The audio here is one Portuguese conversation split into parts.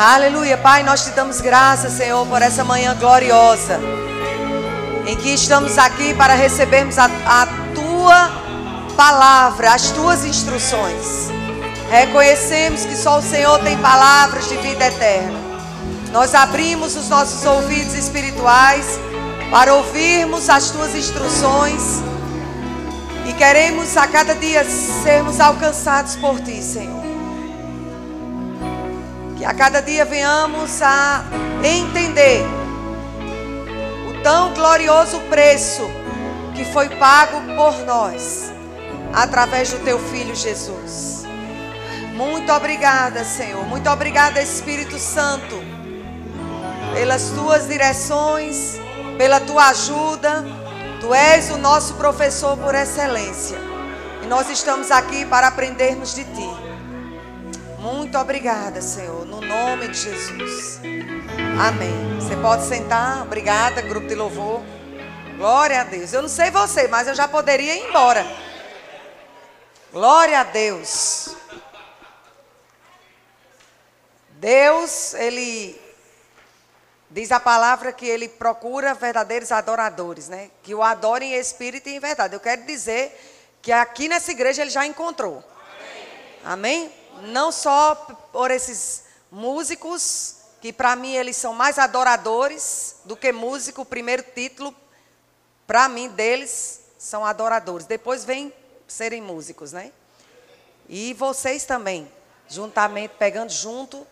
Aleluia, Pai, nós te damos graças, Senhor, por essa manhã gloriosa, em que estamos aqui para recebermos a, a tua palavra, as tuas instruções. Reconhecemos que só o Senhor tem palavras de vida eterna. Nós abrimos os nossos ouvidos espirituais para ouvirmos as tuas instruções e queremos a cada dia sermos alcançados por ti, Senhor. Que a cada dia venhamos a entender o tão glorioso preço que foi pago por nós através do teu filho Jesus. Muito obrigada, Senhor. Muito obrigada, Espírito Santo, pelas tuas direções, pela tua ajuda. Tu és o nosso professor por excelência. E nós estamos aqui para aprendermos de ti. Muito obrigada, Senhor, nome de Jesus. Amém. Você pode sentar. Obrigada, grupo de louvor. Glória a Deus. Eu não sei você, mas eu já poderia ir embora. Glória a Deus. Deus, ele diz a palavra que ele procura verdadeiros adoradores, né? Que o adorem em espírito e em verdade. Eu quero dizer que aqui nessa igreja ele já encontrou. Amém? Amém? Não só por esses músicos, que para mim eles são mais adoradores do que músico, o primeiro título para mim deles são adoradores. Depois vem serem músicos, né? E vocês também, juntamente pegando junto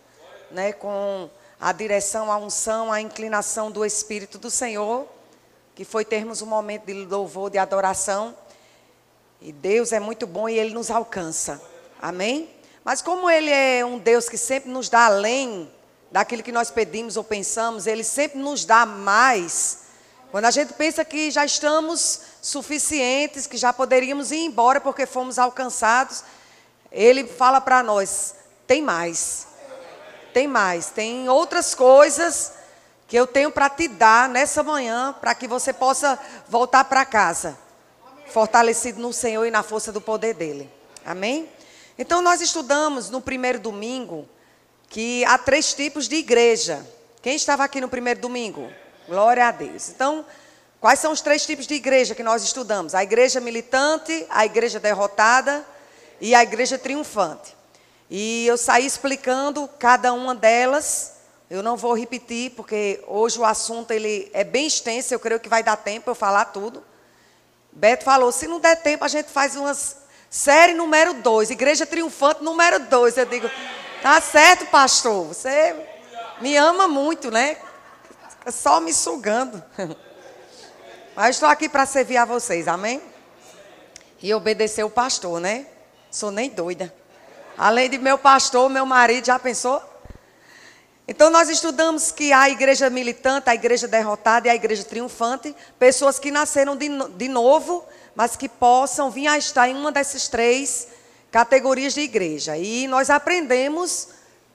né, com a direção, a unção, a inclinação do Espírito do Senhor, que foi termos um momento de louvor, de adoração. E Deus é muito bom e Ele nos alcança. Amém? Mas como Ele é um Deus que sempre nos dá além daquilo que nós pedimos ou pensamos, Ele sempre nos dá mais. Quando a gente pensa que já estamos suficientes, que já poderíamos ir embora porque fomos alcançados, Ele fala para nós: tem mais tem mais, tem outras coisas que eu tenho para te dar nessa manhã, para que você possa voltar para casa, fortalecido no Senhor e na força do poder dele. Amém? Então nós estudamos no primeiro domingo que há três tipos de igreja. Quem estava aqui no primeiro domingo? Glória a Deus. Então, quais são os três tipos de igreja que nós estudamos? A igreja militante, a igreja derrotada e a igreja triunfante. E eu saí explicando cada uma delas. Eu não vou repetir, porque hoje o assunto ele é bem extenso, eu creio que vai dar tempo eu falar tudo. Beto falou, se não der tempo, a gente faz uma série número 2, Igreja Triunfante número 2. Eu digo, tá certo, pastor, você me ama muito, né? Fica só me sugando. Mas estou aqui para servir a vocês, amém? E obedecer o pastor, né? Sou nem doida. Além de meu pastor, meu marido, já pensou? Então nós estudamos que há a igreja militante, a igreja derrotada e a igreja triunfante, pessoas que nasceram de, de novo, mas que possam vir a estar em uma dessas três categorias de igreja. E nós aprendemos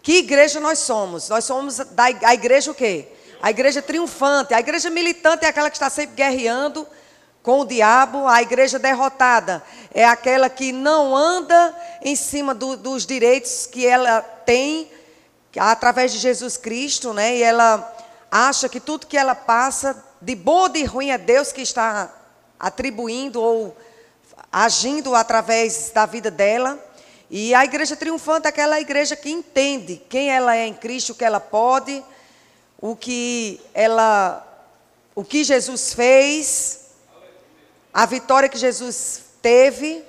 que igreja nós somos. Nós somos da a igreja o quê? A igreja triunfante. A igreja militante é aquela que está sempre guerreando, com o diabo, a igreja derrotada é aquela que não anda em cima do, dos direitos que ela tem através de Jesus Cristo, né? E ela acha que tudo que ela passa, de bom ou de ruim, é Deus que está atribuindo ou agindo através da vida dela. E a igreja triunfante é aquela igreja que entende quem ela é em Cristo, o que ela pode, o que ela, o que Jesus fez a vitória que Jesus teve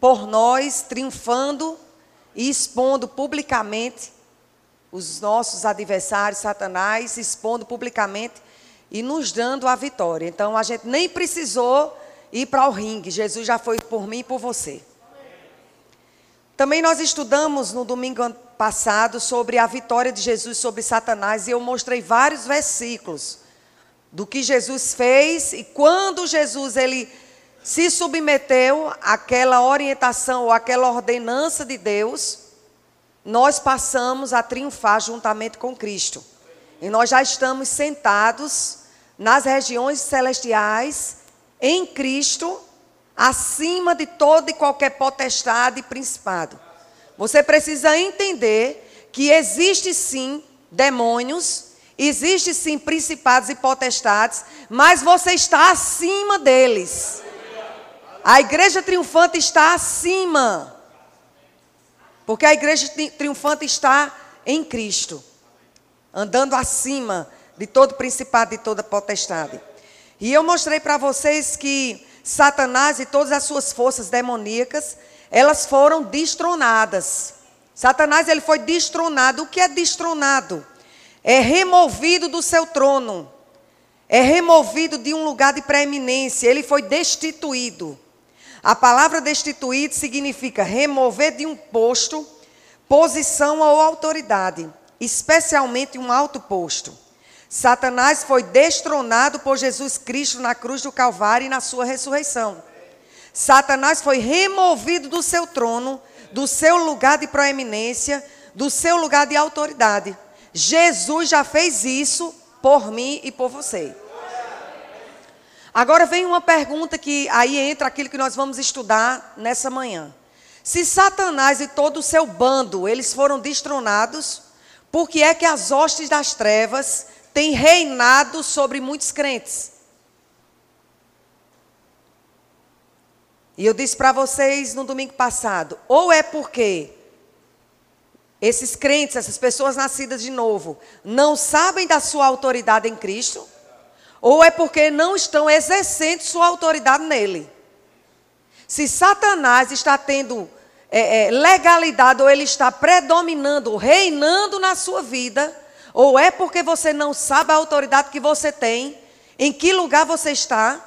por nós, triunfando e expondo publicamente os nossos adversários, Satanás, expondo publicamente e nos dando a vitória. Então a gente nem precisou ir para o ringue, Jesus já foi por mim e por você. Também nós estudamos no domingo passado sobre a vitória de Jesus sobre Satanás e eu mostrei vários versículos do que Jesus fez e quando Jesus ele se submeteu àquela orientação ou àquela ordenança de Deus, nós passamos a triunfar juntamente com Cristo. E nós já estamos sentados nas regiões celestiais, em Cristo, acima de toda e qualquer potestade e principado. Você precisa entender que existe sim demônios, existe sim principados e potestades, mas você está acima deles. A igreja triunfante está acima. Porque a igreja triunfante está em Cristo, andando acima de todo principado e toda potestade. E eu mostrei para vocês que Satanás e todas as suas forças demoníacas, elas foram destronadas. Satanás ele foi destronado. O que é destronado? É removido do seu trono. É removido de um lugar de preeminência. Ele foi destituído. A palavra destituído significa remover de um posto, posição ou autoridade, especialmente um alto posto. Satanás foi destronado por Jesus Cristo na cruz do Calvário e na sua ressurreição. Satanás foi removido do seu trono, do seu lugar de proeminência, do seu lugar de autoridade. Jesus já fez isso por mim e por você. Agora vem uma pergunta que aí entra aquilo que nós vamos estudar nessa manhã. Se Satanás e todo o seu bando, eles foram destronados, por que é que as hostes das trevas tem reinado sobre muitos crentes. E eu disse para vocês no domingo passado: ou é porque esses crentes, essas pessoas nascidas de novo, não sabem da sua autoridade em Cristo, ou é porque não estão exercendo sua autoridade nele. Se Satanás está tendo é, é, legalidade, ou ele está predominando, reinando na sua vida, ou é porque você não sabe a autoridade que você tem, em que lugar você está,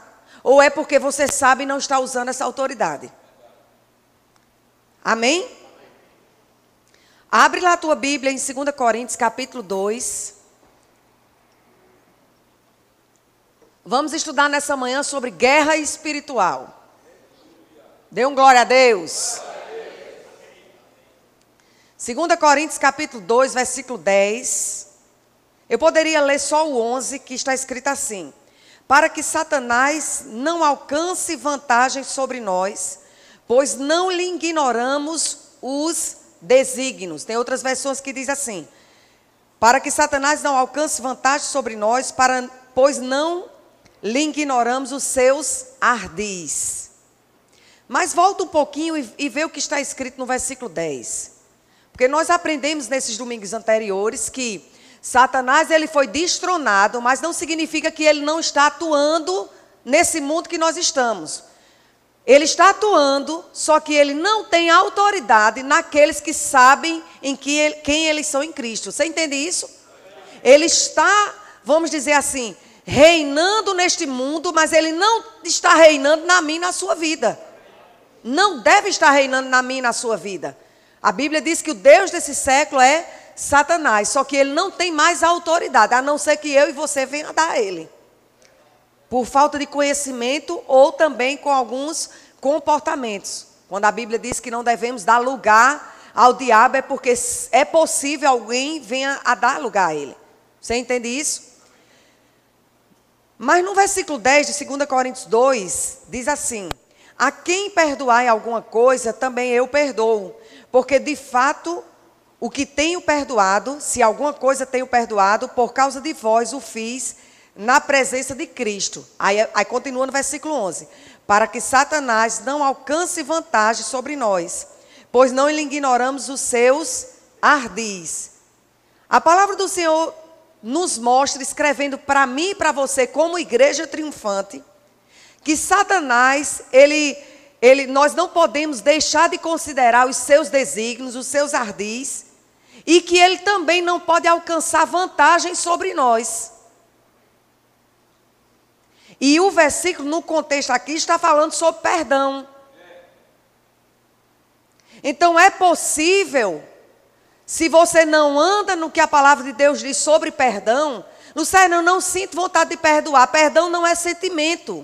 ou é porque você sabe e não está usando essa autoridade. Amém? Abre lá a tua Bíblia em 2 Coríntios, capítulo 2. Vamos estudar nessa manhã sobre guerra espiritual. Dê um glória a Deus. 2 Coríntios capítulo 2, versículo 10. Eu poderia ler só o 11, que está escrito assim: Para que Satanás não alcance vantagem sobre nós, pois não lhe ignoramos os desígnios. Tem outras versões que diz assim: Para que Satanás não alcance vantagem sobre nós, para, pois não lhe ignoramos os seus ardis. Mas volta um pouquinho e, e vê o que está escrito no versículo 10. Porque nós aprendemos nesses domingos anteriores que Satanás ele foi destronado, mas não significa que ele não está atuando nesse mundo que nós estamos. Ele está atuando, só que ele não tem autoridade naqueles que sabem em que ele, quem eles são em Cristo. Você entende isso? Ele está, vamos dizer assim, reinando neste mundo, mas ele não está reinando na minha e na sua vida. Não deve estar reinando na minha e na sua vida. A Bíblia diz que o Deus desse século é Satanás, só que ele não tem mais autoridade, a não ser que eu e você venham dar a ele. Por falta de conhecimento ou também com alguns comportamentos. Quando a Bíblia diz que não devemos dar lugar ao diabo, é porque é possível alguém venha a dar lugar a ele. Você entende isso? Mas no versículo 10 de 2 Coríntios 2, diz assim: A quem perdoar alguma coisa, também eu perdoo. Porque de fato o que tenho perdoado, se alguma coisa tenho perdoado, por causa de vós o fiz na presença de Cristo. Aí, aí continua no versículo 11: Para que Satanás não alcance vantagem sobre nós, pois não lhe ignoramos os seus ardis. A palavra do Senhor nos mostra, escrevendo para mim e para você, como igreja triunfante, que Satanás, ele, ele, nós não podemos deixar de considerar os seus desígnios, os seus ardis, e que ele também não pode alcançar vantagem sobre nós. E o versículo, no contexto aqui, está falando sobre perdão. Então é possível, se você não anda no que a palavra de Deus diz sobre perdão, Luciano, eu não sinto vontade de perdoar. Perdão não é sentimento.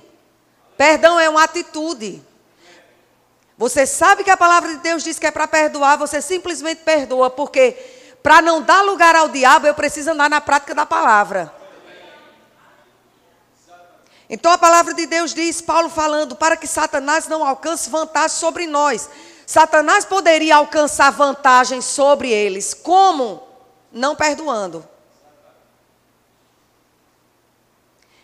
Perdão é uma atitude. Você sabe que a palavra de Deus diz que é para perdoar, você simplesmente perdoa, porque para não dar lugar ao diabo, eu preciso andar na prática da palavra. Então a palavra de Deus diz, Paulo falando, para que Satanás não alcance vantagem sobre nós. Satanás poderia alcançar vantagem sobre eles. Como? não perdoando.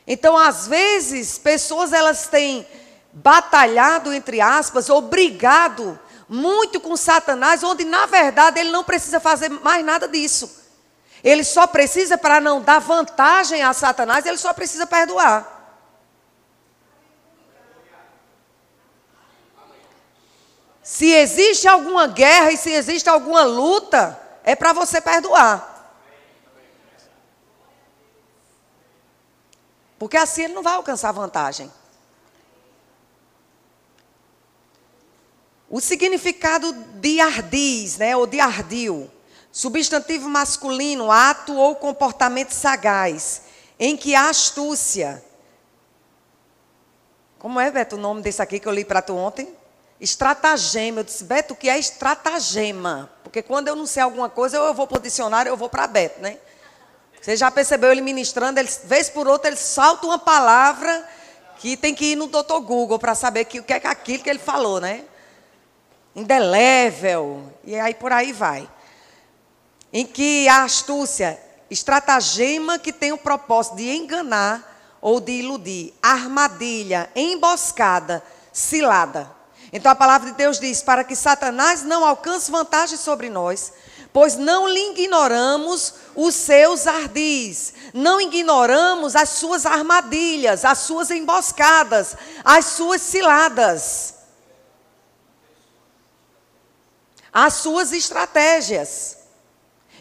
Então, às vezes, pessoas elas têm batalhado, entre aspas, ou brigado muito com Satanás, onde na verdade ele não precisa fazer mais nada disso. Ele só precisa, para não dar vantagem a Satanás, ele só precisa perdoar. Se existe alguma guerra e se existe alguma luta, é para você perdoar. Porque assim ele não vai alcançar vantagem. O significado de ardiz, né, ou de ardil, substantivo masculino, ato ou comportamento sagaz, em que a astúcia. Como é, Beto, o nome desse aqui que eu li para tu ontem? Estratagema. Eu disse, Beto, o que é estratagema? Porque quando eu não sei alguma coisa, eu vou para o dicionário, eu vou para Beto, né? Você já percebeu ele ministrando, ele, vez por outra, ele salta uma palavra que tem que ir no doutor Google para saber que, o que é aquilo que ele falou, né? Indelével. E aí por aí vai. Em que a astúcia, estratagema que tem o propósito de enganar ou de iludir, armadilha, emboscada, cilada. Então a palavra de Deus diz: para que Satanás não alcance vantagem sobre nós, pois não lhe ignoramos os seus ardis, não ignoramos as suas armadilhas, as suas emboscadas, as suas ciladas, as suas estratégias.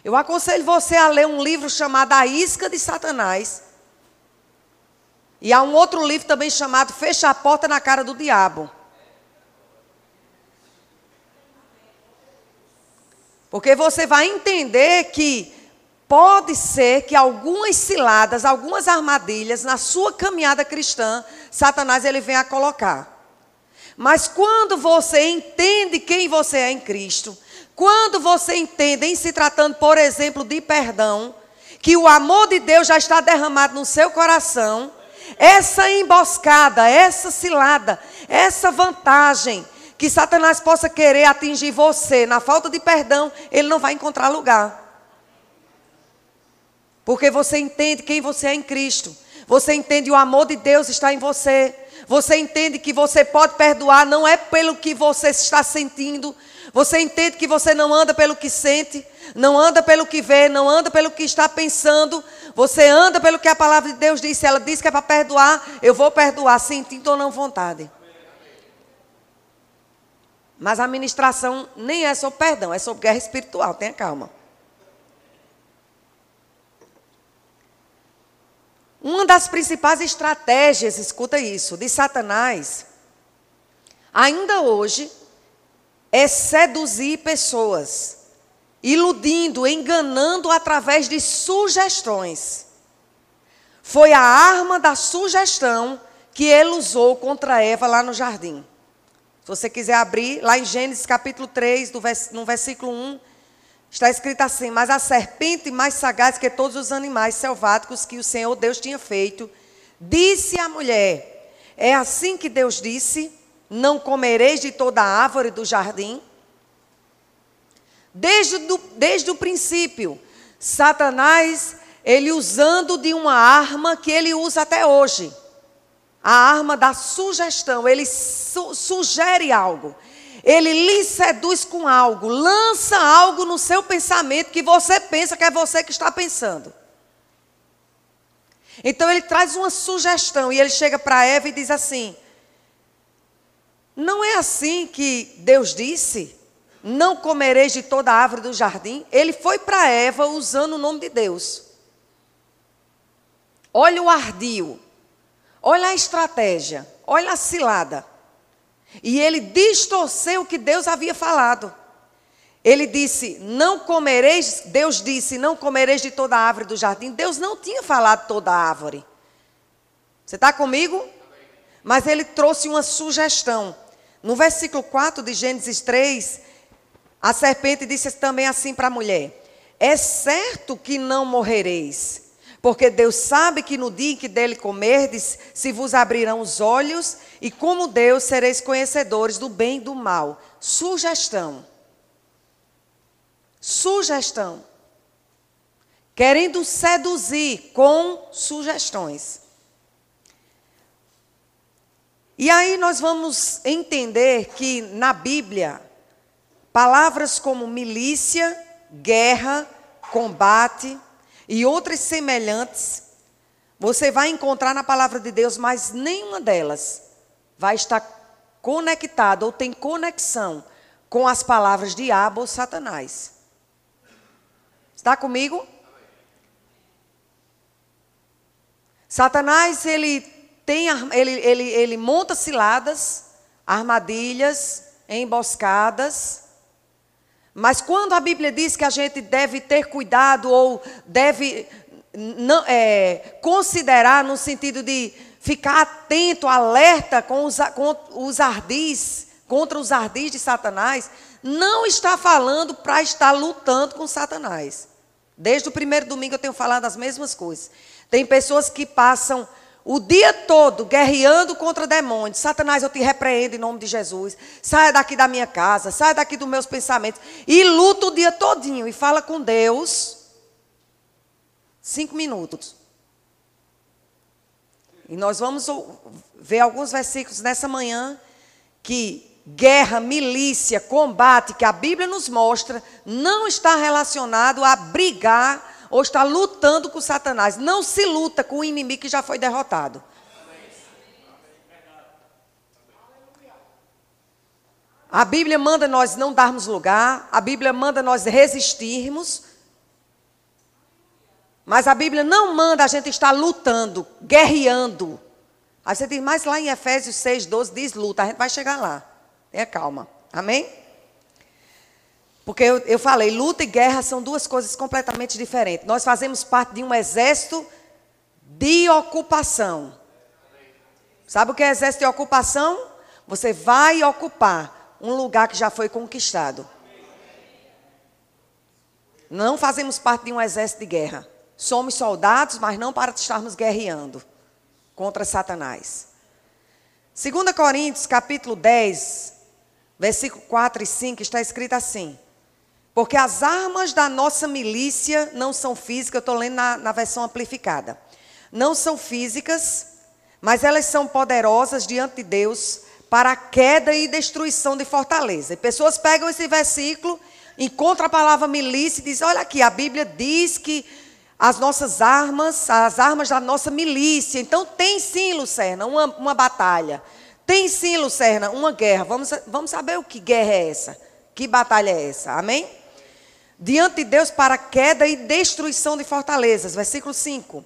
Eu aconselho você a ler um livro chamado A Isca de Satanás. E há um outro livro também chamado Fecha a Porta na Cara do Diabo. Porque você vai entender que pode ser que algumas ciladas, algumas armadilhas na sua caminhada cristã, Satanás ele venha a colocar. Mas quando você entende quem você é em Cristo, quando você entende, em se tratando, por exemplo, de perdão, que o amor de Deus já está derramado no seu coração, essa emboscada, essa cilada, essa vantagem, que Satanás possa querer atingir você na falta de perdão, ele não vai encontrar lugar. Porque você entende quem você é em Cristo. Você entende o amor de Deus está em você. Você entende que você pode perdoar não é pelo que você está sentindo. Você entende que você não anda pelo que sente, não anda pelo que vê, não anda pelo que está pensando. Você anda pelo que a palavra de Deus disse. Ela diz que é para perdoar, eu vou perdoar, sentindo ou não vontade. Mas a ministração nem é sobre perdão, é sobre guerra espiritual. Tenha calma. Uma das principais estratégias, escuta isso, de Satanás, ainda hoje, é seduzir pessoas, iludindo, enganando através de sugestões. Foi a arma da sugestão que ele usou contra Eva lá no jardim. Se você quiser abrir, lá em Gênesis capítulo 3, no versículo 1, está escrito assim: Mas a serpente mais sagaz que todos os animais selváticos que o Senhor Deus tinha feito, disse à mulher: É assim que Deus disse: Não comereis de toda a árvore do jardim? Desde, do, desde o princípio, Satanás, ele usando de uma arma que ele usa até hoje a arma da sugestão. Ele su sugere algo. Ele lhe seduz com algo, lança algo no seu pensamento que você pensa que é você que está pensando. Então ele traz uma sugestão e ele chega para Eva e diz assim: Não é assim que Deus disse? Não comereis de toda a árvore do jardim? Ele foi para Eva usando o nome de Deus. Olha o ardil. Olha a estratégia, olha a cilada. E ele distorceu o que Deus havia falado. Ele disse: Não comereis, Deus disse: Não comereis de toda a árvore do jardim. Deus não tinha falado toda a árvore. Você está comigo? Mas ele trouxe uma sugestão. No versículo 4 de Gênesis 3, a serpente disse também assim para a mulher: É certo que não morrereis. Porque Deus sabe que no dia em que dele comerdes, se vos abrirão os olhos, e como Deus sereis conhecedores do bem e do mal. Sugestão. Sugestão. querendo seduzir com sugestões. E aí nós vamos entender que na Bíblia, palavras como milícia, guerra, combate e outras semelhantes, você vai encontrar na palavra de Deus, mas nenhuma delas vai estar conectada ou tem conexão com as palavras diabo ou Satanás. Está comigo? Satanás, ele tem ele, ele, ele monta ciladas, armadilhas, emboscadas. Mas quando a Bíblia diz que a gente deve ter cuidado ou deve não, é, considerar no sentido de ficar atento, alerta com os, com os ardis, contra os ardis de Satanás, não está falando para estar lutando com Satanás. Desde o primeiro domingo eu tenho falado as mesmas coisas. Tem pessoas que passam o dia todo guerreando contra demônios. Satanás, eu te repreendo em nome de Jesus. Saia daqui da minha casa, saia daqui dos meus pensamentos. E luta o dia todinho e fala com Deus. Cinco minutos. E nós vamos ver alguns versículos nessa manhã que guerra, milícia, combate que a Bíblia nos mostra não está relacionado a brigar ou estar lutando com Satanás. Não se luta com o inimigo que já foi derrotado. A Bíblia manda nós não darmos lugar, a Bíblia manda nós resistirmos. Mas a Bíblia não manda a gente estar lutando, guerreando. Aí você diz, mas lá em Efésios 6, 12 diz luta, a gente vai chegar lá. Tenha calma. Amém? Porque eu, eu falei, luta e guerra são duas coisas completamente diferentes. Nós fazemos parte de um exército de ocupação. Sabe o que é exército de ocupação? Você vai ocupar um lugar que já foi conquistado. Não fazemos parte de um exército de guerra. Somos soldados, mas não para estarmos guerreando contra Satanás. 2 Coríntios, capítulo 10, versículo 4 e 5, está escrito assim: Porque as armas da nossa milícia não são físicas, eu estou lendo na, na versão amplificada. Não são físicas, mas elas são poderosas diante de Deus para a queda e destruição de fortaleza. E pessoas pegam esse versículo, encontram a palavra milícia e dizem: Olha aqui, a Bíblia diz que as nossas armas, as armas da nossa milícia. Então tem sim, Lucerna, uma, uma batalha. Tem sim, Lucerna, uma guerra. Vamos, vamos saber o que guerra é essa? Que batalha é essa? Amém? Diante de Deus para queda e destruição de fortalezas. Versículo 5.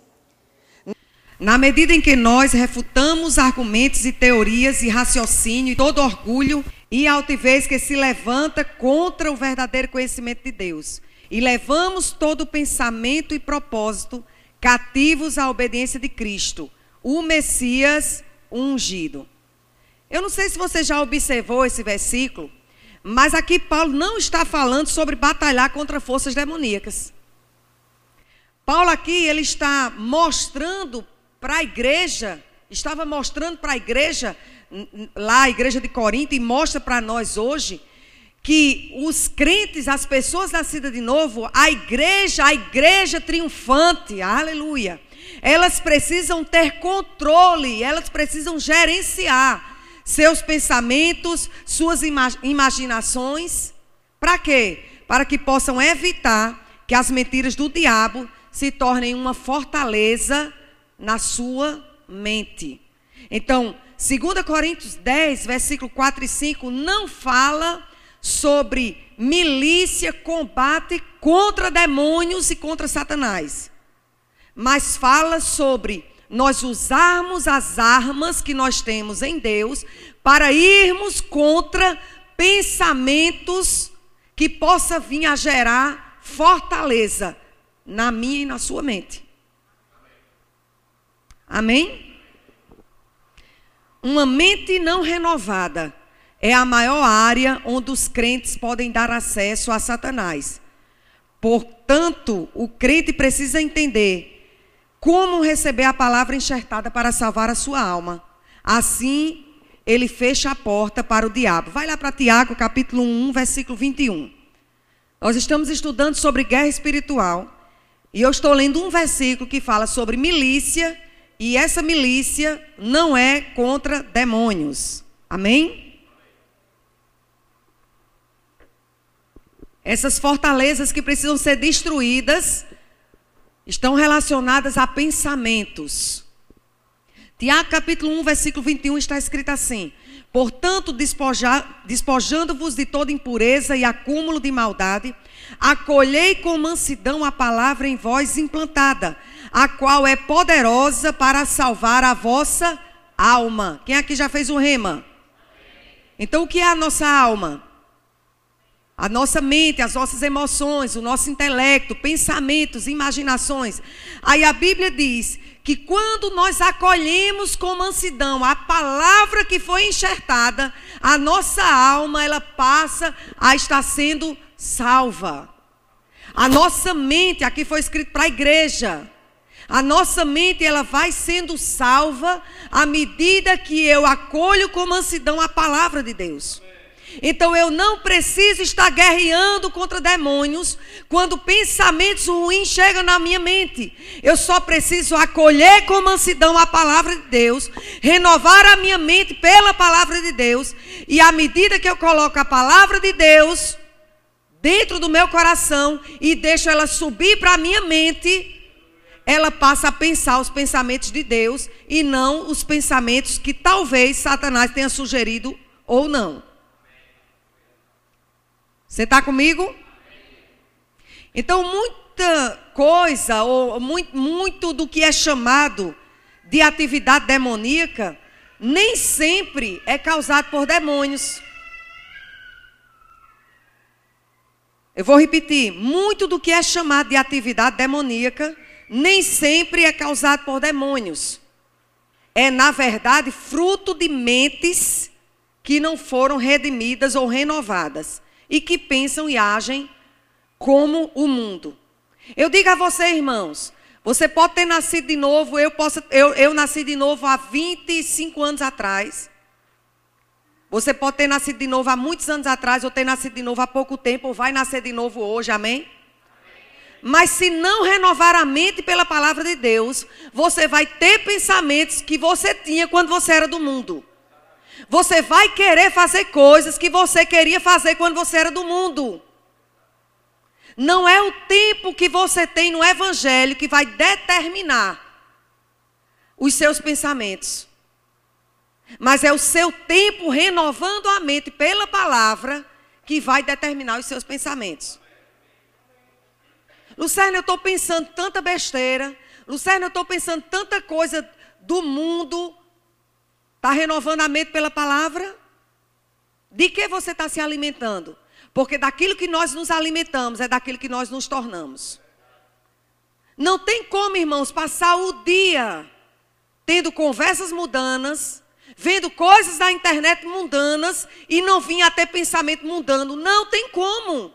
Na medida em que nós refutamos argumentos e teorias e raciocínio e todo orgulho e altivez que se levanta contra o verdadeiro conhecimento de Deus, e levamos todo pensamento e propósito cativos à obediência de Cristo, o Messias ungido. Eu não sei se você já observou esse versículo, mas aqui Paulo não está falando sobre batalhar contra forças demoníacas. Paulo aqui ele está mostrando para a igreja, estava mostrando para a igreja lá a igreja de Corinto e mostra para nós hoje que os crentes, as pessoas nascidas de novo, a igreja, a igreja triunfante, aleluia. Elas precisam ter controle, elas precisam gerenciar seus pensamentos, suas imaginações. Para quê? Para que possam evitar que as mentiras do diabo se tornem uma fortaleza na sua mente. Então, 2 Coríntios 10, versículo 4 e 5, não fala sobre milícia, combate contra demônios e contra Satanás, mas fala sobre nós usarmos as armas que nós temos em Deus para irmos contra pensamentos que possa vir a gerar fortaleza na minha e na sua mente. Amém? Uma mente não renovada é a maior área onde os crentes podem dar acesso a Satanás. Portanto, o crente precisa entender como receber a palavra enxertada para salvar a sua alma. Assim, ele fecha a porta para o diabo. Vai lá para Tiago, capítulo 1, versículo 21. Nós estamos estudando sobre guerra espiritual. E eu estou lendo um versículo que fala sobre milícia, e essa milícia não é contra demônios. Amém? Essas fortalezas que precisam ser destruídas estão relacionadas a pensamentos. Tiago capítulo 1, versículo 21 está escrito assim: Portanto, despojando-vos de toda impureza e acúmulo de maldade, acolhei com mansidão a palavra em vós implantada, a qual é poderosa para salvar a vossa alma. Quem aqui já fez o rema? Então, o que é a nossa alma? A nossa mente, as nossas emoções, o nosso intelecto, pensamentos, imaginações. Aí a Bíblia diz que quando nós acolhemos com mansidão a palavra que foi enxertada, a nossa alma ela passa a estar sendo salva. A nossa mente, aqui foi escrito para a igreja. A nossa mente ela vai sendo salva à medida que eu acolho com mansidão a palavra de Deus. Então eu não preciso estar guerreando contra demônios quando pensamentos ruins chegam na minha mente. Eu só preciso acolher com mansidão a palavra de Deus, renovar a minha mente pela palavra de Deus, e à medida que eu coloco a palavra de Deus dentro do meu coração e deixo ela subir para a minha mente, ela passa a pensar os pensamentos de Deus e não os pensamentos que talvez Satanás tenha sugerido ou não. Você está comigo? Então, muita coisa, ou muito, muito do que é chamado de atividade demoníaca, nem sempre é causado por demônios. Eu vou repetir: muito do que é chamado de atividade demoníaca, nem sempre é causado por demônios. É, na verdade, fruto de mentes que não foram redimidas ou renovadas e que pensam e agem como o mundo. Eu digo a você, irmãos, você pode ter nascido de novo, eu, posso, eu, eu nasci de novo há 25 anos atrás. Você pode ter nascido de novo há muitos anos atrás, ou ter nascido de novo há pouco tempo, ou vai nascer de novo hoje, amém? Mas se não renovar a mente pela palavra de Deus, você vai ter pensamentos que você tinha quando você era do mundo. Você vai querer fazer coisas que você queria fazer quando você era do mundo. Não é o tempo que você tem no Evangelho que vai determinar os seus pensamentos. Mas é o seu tempo renovando a mente pela palavra que vai determinar os seus pensamentos. Lucerna, eu estou pensando tanta besteira. Lucerna, eu estou pensando tanta coisa do mundo Está renovando a mente pela palavra? De que você está se alimentando? Porque daquilo que nós nos alimentamos é daquilo que nós nos tornamos. Não tem como, irmãos, passar o dia tendo conversas mundanas, vendo coisas da internet mundanas e não vir a ter pensamento mundano. Não tem como.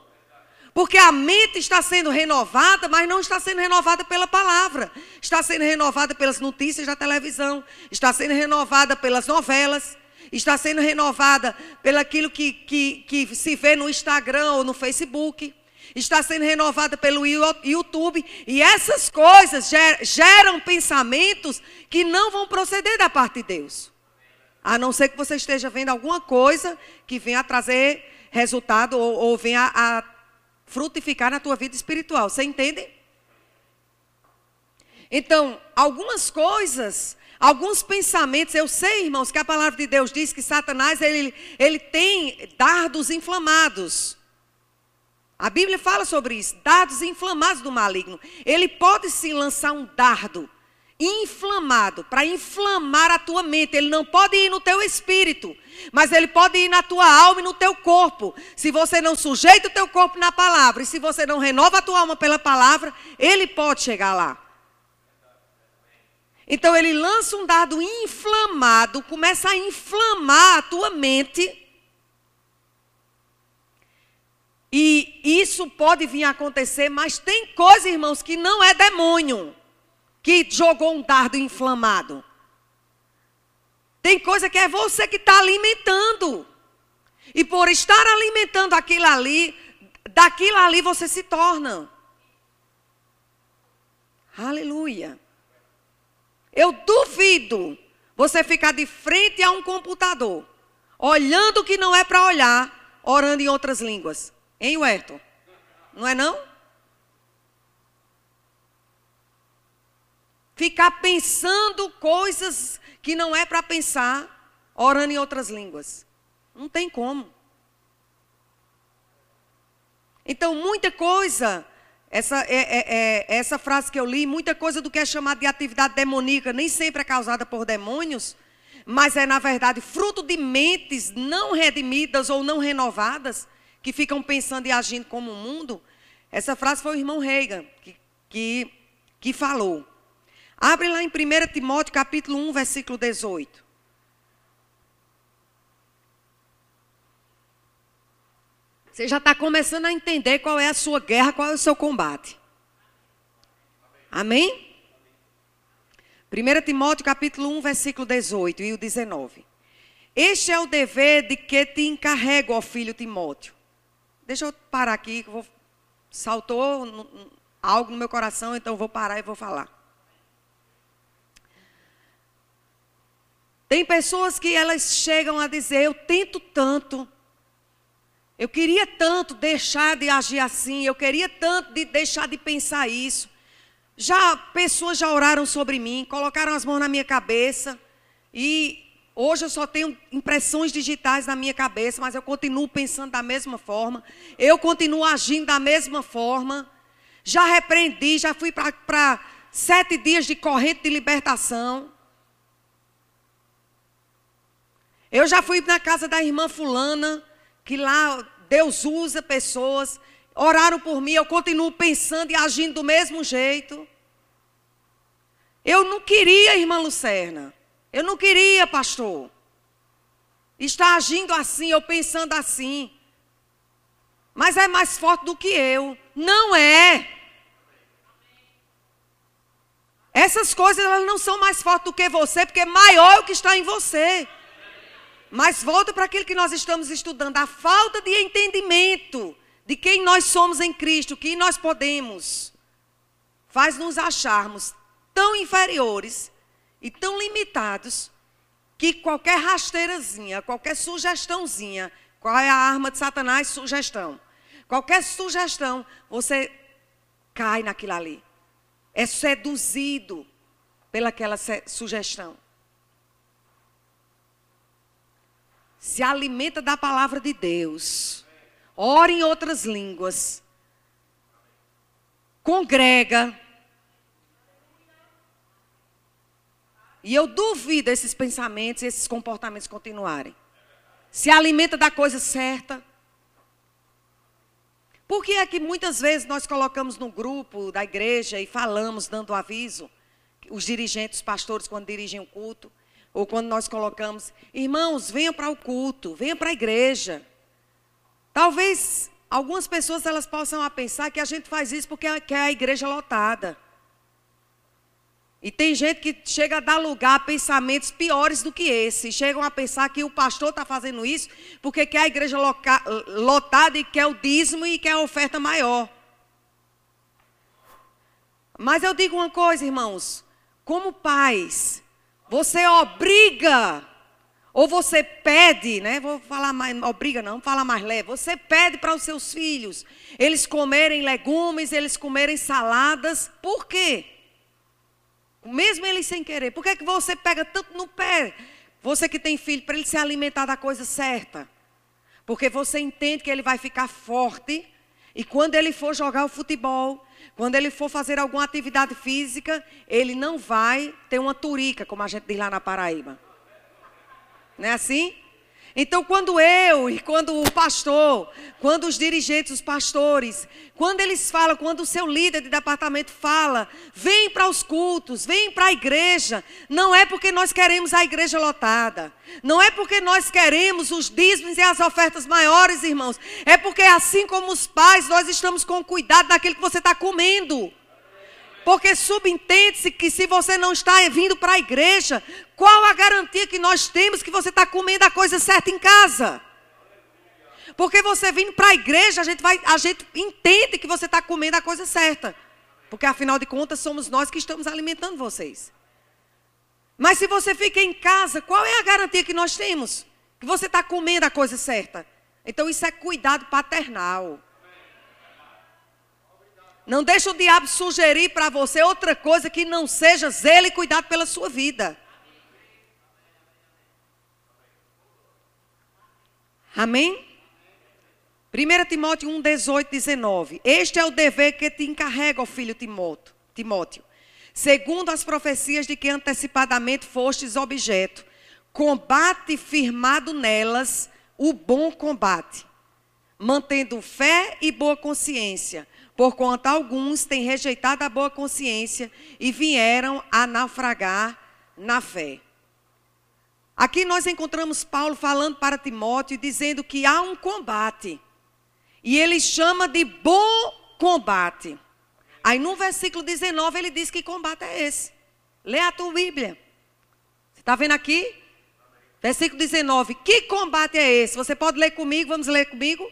Porque a mente está sendo renovada, mas não está sendo renovada pela palavra. Está sendo renovada pelas notícias da televisão, está sendo renovada pelas novelas, está sendo renovada pelaquilo que, que, que se vê no Instagram ou no Facebook, está sendo renovada pelo YouTube. E essas coisas geram pensamentos que não vão proceder da parte de Deus. A não ser que você esteja vendo alguma coisa que venha a trazer resultado ou, ou venha a frutificar na tua vida espiritual. Você entende? Então, algumas coisas, alguns pensamentos, eu sei, irmãos, que a palavra de Deus diz que Satanás ele, ele tem dardos inflamados. A Bíblia fala sobre isso, dardos inflamados do maligno. Ele pode sim lançar um dardo inflamado, para inflamar a tua mente. Ele não pode ir no teu espírito, mas ele pode ir na tua alma e no teu corpo. Se você não sujeita o teu corpo na palavra, e se você não renova a tua alma pela palavra, ele pode chegar lá. Então ele lança um dardo inflamado, começa a inflamar a tua mente. E isso pode vir a acontecer, mas tem coisa, irmãos, que não é demônio que jogou um dardo inflamado. Tem coisa que é você que está alimentando. E por estar alimentando aquilo ali, daquilo ali você se torna. Aleluia. Eu duvido você ficar de frente a um computador, olhando o que não é para olhar, orando em outras línguas. Hein, Huerto? Não é não? Ficar pensando coisas que não é para pensar, orando em outras línguas. Não tem como. Então, muita coisa essa, é, é, é, essa frase que eu li, muita coisa do que é chamado de atividade demoníaca nem sempre é causada por demônios, mas é, na verdade, fruto de mentes não redimidas ou não renovadas, que ficam pensando e agindo como o mundo. Essa frase foi o irmão Reagan que, que, que falou. Abre lá em 1 Timóteo capítulo 1, versículo 18. Você já está começando a entender qual é a sua guerra, qual é o seu combate. Amém? 1 Timóteo capítulo 1, versículo 18 e o 19. Este é o dever de que te encarrego, ó filho Timóteo. Deixa eu parar aqui, vou, saltou algo no meu coração, então vou parar e vou falar. Tem pessoas que elas chegam a dizer, eu tento tanto, eu queria tanto deixar de agir assim, eu queria tanto de deixar de pensar isso. Já pessoas já oraram sobre mim, colocaram as mãos na minha cabeça e hoje eu só tenho impressões digitais na minha cabeça, mas eu continuo pensando da mesma forma, eu continuo agindo da mesma forma. Já repreendi, já fui para sete dias de corrente de libertação. Eu já fui na casa da irmã fulana que lá Deus usa pessoas, oraram por mim, eu continuo pensando e agindo do mesmo jeito. Eu não queria, irmã Lucerna. Eu não queria, pastor. Estar agindo assim, eu pensando assim. Mas é mais forte do que eu. Não é. Essas coisas elas não são mais fortes do que você, porque maior é o que está em você. Mas volta para aquilo que nós estamos estudando, a falta de entendimento de quem nós somos em Cristo, que nós podemos, faz nos acharmos tão inferiores e tão limitados que qualquer rasteirazinha, qualquer sugestãozinha, qual é a arma de Satanás? Sugestão. Qualquer sugestão, você cai naquilo ali. É seduzido pelaquela sugestão. Se alimenta da palavra de Deus, ora em outras línguas, congrega. E eu duvido esses pensamentos, esses comportamentos continuarem. Se alimenta da coisa certa. Por que é que muitas vezes nós colocamos no grupo da igreja e falamos, dando aviso, os dirigentes, os pastores, quando dirigem o culto, ou quando nós colocamos, irmãos, venham para o culto, venham para a igreja. Talvez algumas pessoas elas possam pensar que a gente faz isso porque quer a igreja lotada. E tem gente que chega a dar lugar a pensamentos piores do que esse. Chegam a pensar que o pastor está fazendo isso porque quer a igreja lotada e quer o dízimo e quer a oferta maior. Mas eu digo uma coisa, irmãos. Como pais, você obriga, ou você pede, né? Vou falar mais, obriga não, falar mais leve. Você pede para os seus filhos eles comerem legumes, eles comerem saladas. Por quê? Mesmo eles sem querer. Por que, é que você pega tanto no pé? Você que tem filho, para ele se alimentar da coisa certa. Porque você entende que ele vai ficar forte. E quando ele for jogar o futebol, quando ele for fazer alguma atividade física, ele não vai ter uma turica, como a gente diz lá na Paraíba. Não é assim? Então, quando eu e quando o pastor, quando os dirigentes, os pastores, quando eles falam, quando o seu líder de departamento fala, vem para os cultos, vem para a igreja, não é porque nós queremos a igreja lotada, não é porque nós queremos os dízimos e as ofertas maiores, irmãos, é porque assim como os pais, nós estamos com cuidado naquilo que você está comendo. Porque subentende-se que se você não está vindo para a igreja, qual a garantia que nós temos que você está comendo a coisa certa em casa? Porque você vindo para a igreja, a gente, vai, a gente entende que você está comendo a coisa certa. Porque afinal de contas somos nós que estamos alimentando vocês. Mas se você fica em casa, qual é a garantia que nós temos? Que você está comendo a coisa certa. Então isso é cuidado paternal. Não deixa o diabo sugerir para você outra coisa que não seja zelo e cuidado pela sua vida. Amém? 1 Timóteo 1, 18, 19. Este é o dever que te encarrega, ó filho Timóteo, Timóteo. Segundo as profecias de que antecipadamente fostes objeto, combate firmado nelas o bom combate, mantendo fé e boa consciência, porquanto alguns têm rejeitado a boa consciência e vieram a naufragar na fé. Aqui nós encontramos Paulo falando para Timóteo, dizendo que há um combate. E ele chama de bom combate. Aí no versículo 19 ele diz que combate é esse. Lê a tua Bíblia. Você está vendo aqui? Versículo 19. Que combate é esse? Você pode ler comigo? Vamos ler comigo?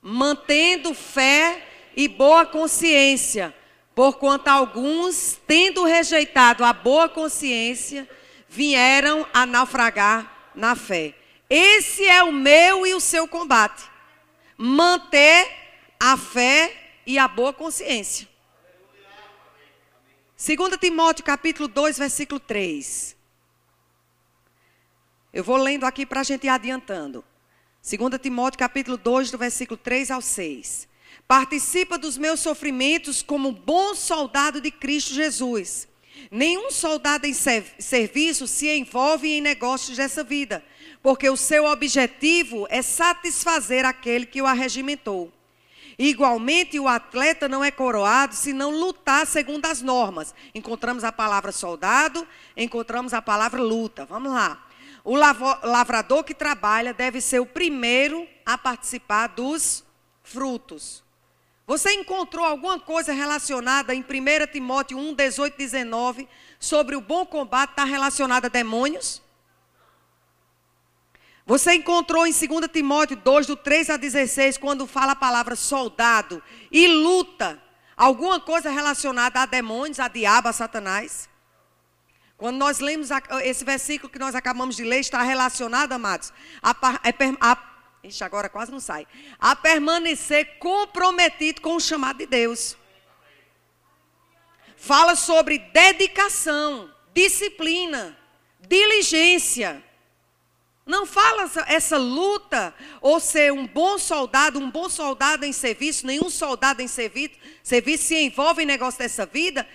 Mantendo fé e boa consciência. Porquanto alguns, tendo rejeitado a boa consciência, vieram a naufragar na fé. Esse é o meu e o seu combate. Manter a fé e a boa consciência. 2 Timóteo capítulo 2, versículo 3. Eu vou lendo aqui para a gente ir adiantando. 2 Timóteo capítulo 2, do versículo 3 ao 6. Participa dos meus sofrimentos como bom soldado de Cristo Jesus Nenhum soldado em serviço se envolve em negócios dessa vida, porque o seu objetivo é satisfazer aquele que o arregimentou. Igualmente, o atleta não é coroado se não lutar segundo as normas. Encontramos a palavra soldado, encontramos a palavra luta. Vamos lá. O lavrador que trabalha deve ser o primeiro a participar dos frutos. Você encontrou alguma coisa relacionada em 1 Timóteo 1, 18, 19 sobre o bom combate está relacionada a demônios? Você encontrou em 2 Timóteo 2, do 3 a 16, quando fala a palavra soldado e luta, alguma coisa relacionada a demônios, a diabo, a Satanás? Quando nós lemos esse versículo que nós acabamos de ler, está relacionado, amados, a, a Ixi, agora quase não sai. A permanecer comprometido com o chamado de Deus. Fala sobre dedicação, disciplina, diligência. Não fala essa luta ou ser um bom soldado, um bom soldado em serviço, nenhum soldado em serviço, serviço se envolve em negócio dessa vida.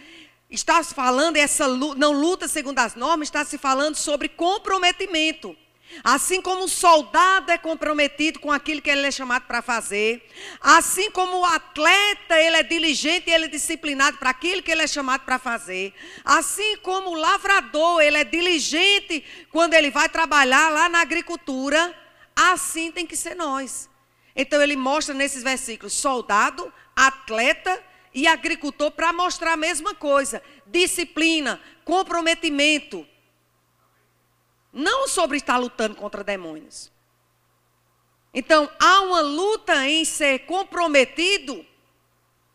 Está se falando essa não luta segundo as normas, está se falando sobre comprometimento. Assim como o soldado é comprometido com aquilo que ele é chamado para fazer, assim como o atleta ele é diligente e ele é disciplinado para aquilo que ele é chamado para fazer, assim como o lavrador ele é diligente quando ele vai trabalhar lá na agricultura, assim tem que ser nós. Então ele mostra nesses versículos soldado, atleta e agricultor para mostrar a mesma coisa: disciplina, comprometimento. Não sobre estar lutando contra demônios. Então, há uma luta em ser comprometido,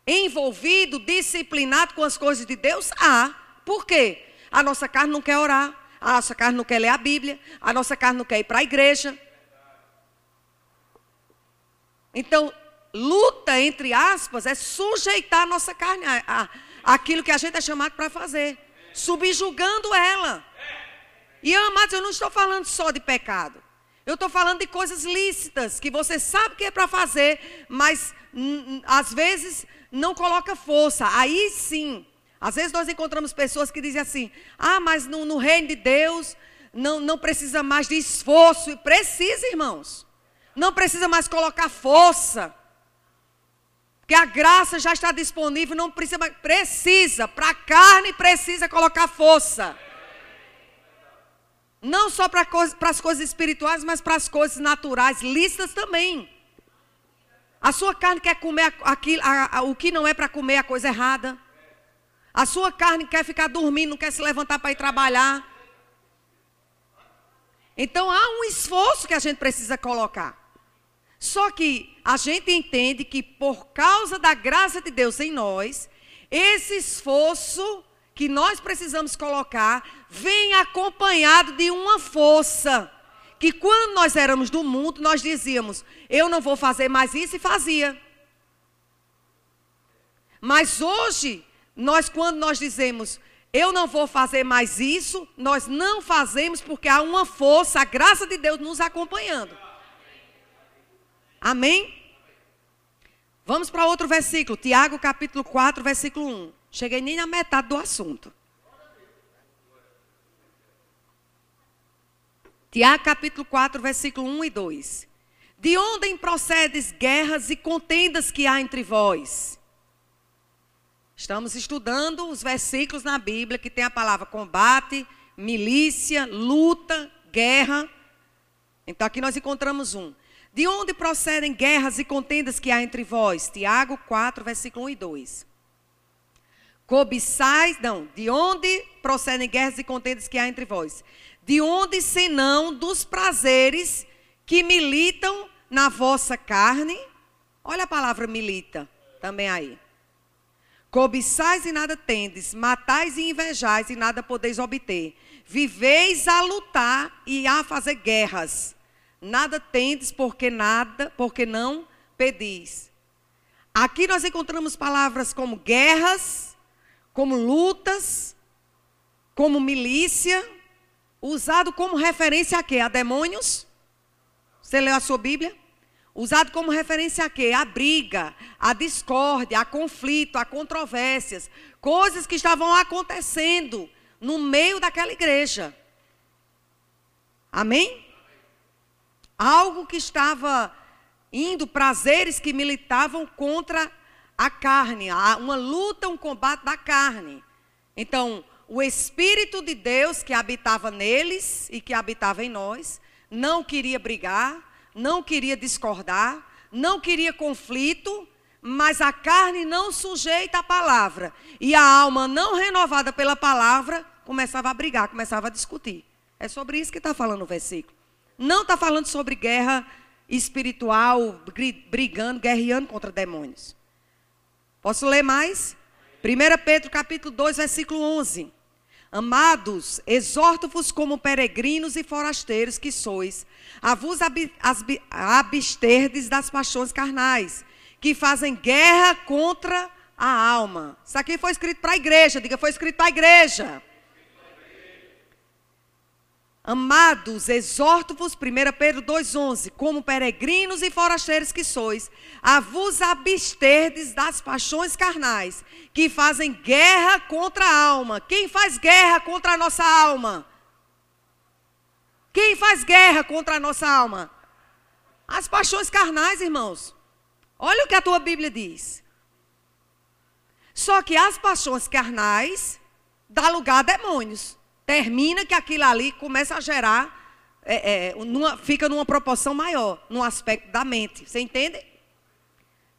envolvido, disciplinado com as coisas de Deus? Há. Por quê? A nossa carne não quer orar, a nossa carne não quer ler a Bíblia, a nossa carne não quer ir para a igreja. Então, luta, entre aspas, é sujeitar a nossa carne a, a, aquilo que a gente é chamado para fazer, subjugando ela. E amados, eu não estou falando só de pecado. Eu estou falando de coisas lícitas que você sabe que é para fazer, mas às vezes não coloca força. Aí sim. Às vezes nós encontramos pessoas que dizem assim: ah, mas no, no reino de Deus não, não precisa mais de esforço. E precisa, irmãos. Não precisa mais colocar força. Porque a graça já está disponível, não precisa mais. Precisa. Para a carne precisa colocar força. Não só para as coisas espirituais, mas para as coisas naturais, lícitas também. A sua carne quer comer aquilo, a, a, o que não é para comer a coisa errada. A sua carne quer ficar dormindo, não quer se levantar para ir trabalhar. Então há um esforço que a gente precisa colocar. Só que a gente entende que por causa da graça de Deus em nós, esse esforço que nós precisamos colocar vem acompanhado de uma força. Que quando nós éramos do mundo, nós dizíamos: eu não vou fazer mais isso e fazia. Mas hoje, nós, quando nós dizemos, eu não vou fazer mais isso, nós não fazemos porque há uma força, a graça de Deus nos acompanhando. Amém? Vamos para outro versículo, Tiago capítulo 4, versículo 1. Cheguei nem na metade do assunto. Tiago capítulo 4, versículo 1 e 2. De onde procedes guerras e contendas que há entre vós? Estamos estudando os versículos na Bíblia que tem a palavra combate, milícia, luta, guerra. Então aqui nós encontramos um. De onde procedem guerras e contendas que há entre vós? Tiago 4, versículo 1 e 2. Cobiçais, não, de onde procedem guerras e contendas que há entre vós? De onde senão dos prazeres que militam na vossa carne? Olha a palavra milita também aí. Cobiçais e nada tendes, matais e invejais e nada podeis obter. Viveis a lutar e a fazer guerras. Nada tendes porque nada, porque não pedis. Aqui nós encontramos palavras como guerras, como lutas, como milícia, usado como referência a quê? A demônios? Você leu a sua Bíblia? Usado como referência a quê? A briga, a discórdia, a conflito, a controvérsias. Coisas que estavam acontecendo no meio daquela igreja. Amém? Algo que estava indo, prazeres que militavam contra a carne, uma luta, um combate da carne. Então, o Espírito de Deus que habitava neles e que habitava em nós, não queria brigar, não queria discordar, não queria conflito, mas a carne não sujeita à palavra. E a alma não renovada pela palavra começava a brigar, começava a discutir. É sobre isso que está falando o versículo. Não está falando sobre guerra espiritual, brigando, guerreando contra demônios. Posso ler mais? 1 Pedro capítulo 2, versículo 11. Amados, exorto-vos como peregrinos e forasteiros que sois, a vos absterdes das paixões carnais, que fazem guerra contra a alma. Isso aqui foi escrito para a igreja, diga, foi escrito para a igreja. Amados, exorto-vos, 1 Pedro 2,11, como peregrinos e forasteiros que sois, a vos absterdes das paixões carnais, que fazem guerra contra a alma. Quem faz guerra contra a nossa alma? Quem faz guerra contra a nossa alma? As paixões carnais, irmãos. Olha o que a tua Bíblia diz. Só que as paixões carnais dá lugar a demônios termina que aquilo ali começa a gerar, é, é, numa, fica numa proporção maior, no aspecto da mente. Você entende?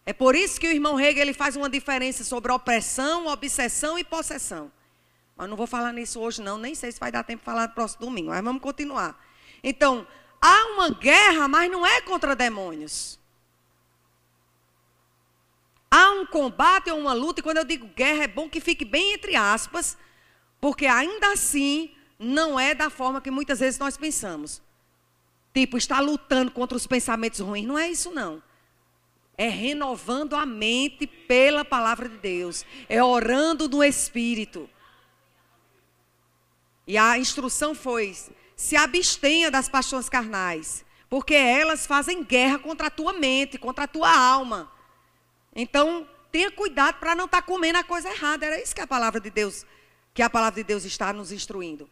É por isso que o irmão Hegel ele faz uma diferença sobre opressão, obsessão e possessão. Mas não vou falar nisso hoje, não. Nem sei se vai dar tempo de falar no próximo domingo. Mas vamos continuar. Então, há uma guerra, mas não é contra demônios. Há um combate ou uma luta, e quando eu digo guerra, é bom que fique bem entre aspas, porque ainda assim não é da forma que muitas vezes nós pensamos. Tipo, está lutando contra os pensamentos ruins. Não é isso, não. É renovando a mente pela palavra de Deus. É orando no Espírito. E a instrução foi: se abstenha das paixões carnais, porque elas fazem guerra contra a tua mente, contra a tua alma. Então, tenha cuidado para não estar tá comendo a coisa errada. Era isso que a palavra de Deus que a palavra de Deus está nos instruindo.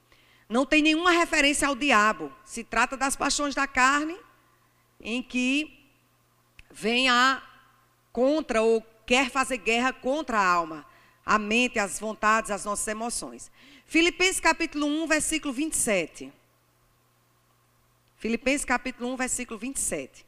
Não tem nenhuma referência ao diabo. Se trata das paixões da carne, em que vem a contra ou quer fazer guerra contra a alma, a mente, as vontades, as nossas emoções. Filipenses capítulo 1, versículo 27. Filipenses capítulo 1, versículo 27.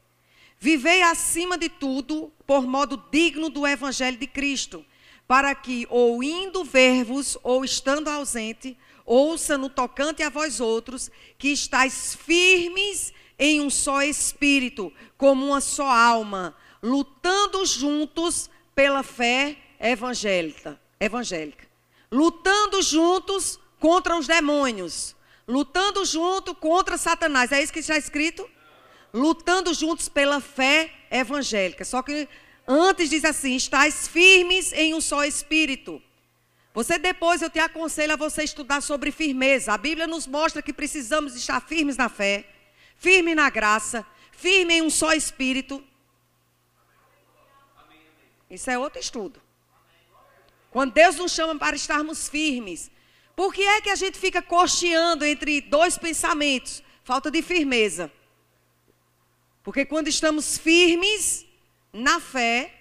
Vivei acima de tudo por modo digno do evangelho de Cristo para que, ou indo ver-vos, ou estando ausente, ouça no tocante a vós outros, que estáis firmes em um só espírito, como uma só alma, lutando juntos pela fé evangélica. evangélica. Lutando juntos contra os demônios. Lutando junto contra Satanás. É isso que está escrito? Lutando juntos pela fé evangélica. Só que antes diz assim: estáis firmes em um só espírito. Você depois eu te aconselho a você estudar sobre firmeza. A Bíblia nos mostra que precisamos estar firmes na fé, firme na graça, firme em um só espírito. Isso é outro estudo. Quando Deus nos chama para estarmos firmes, por que é que a gente fica cocheando entre dois pensamentos? Falta de firmeza. Porque quando estamos firmes na fé,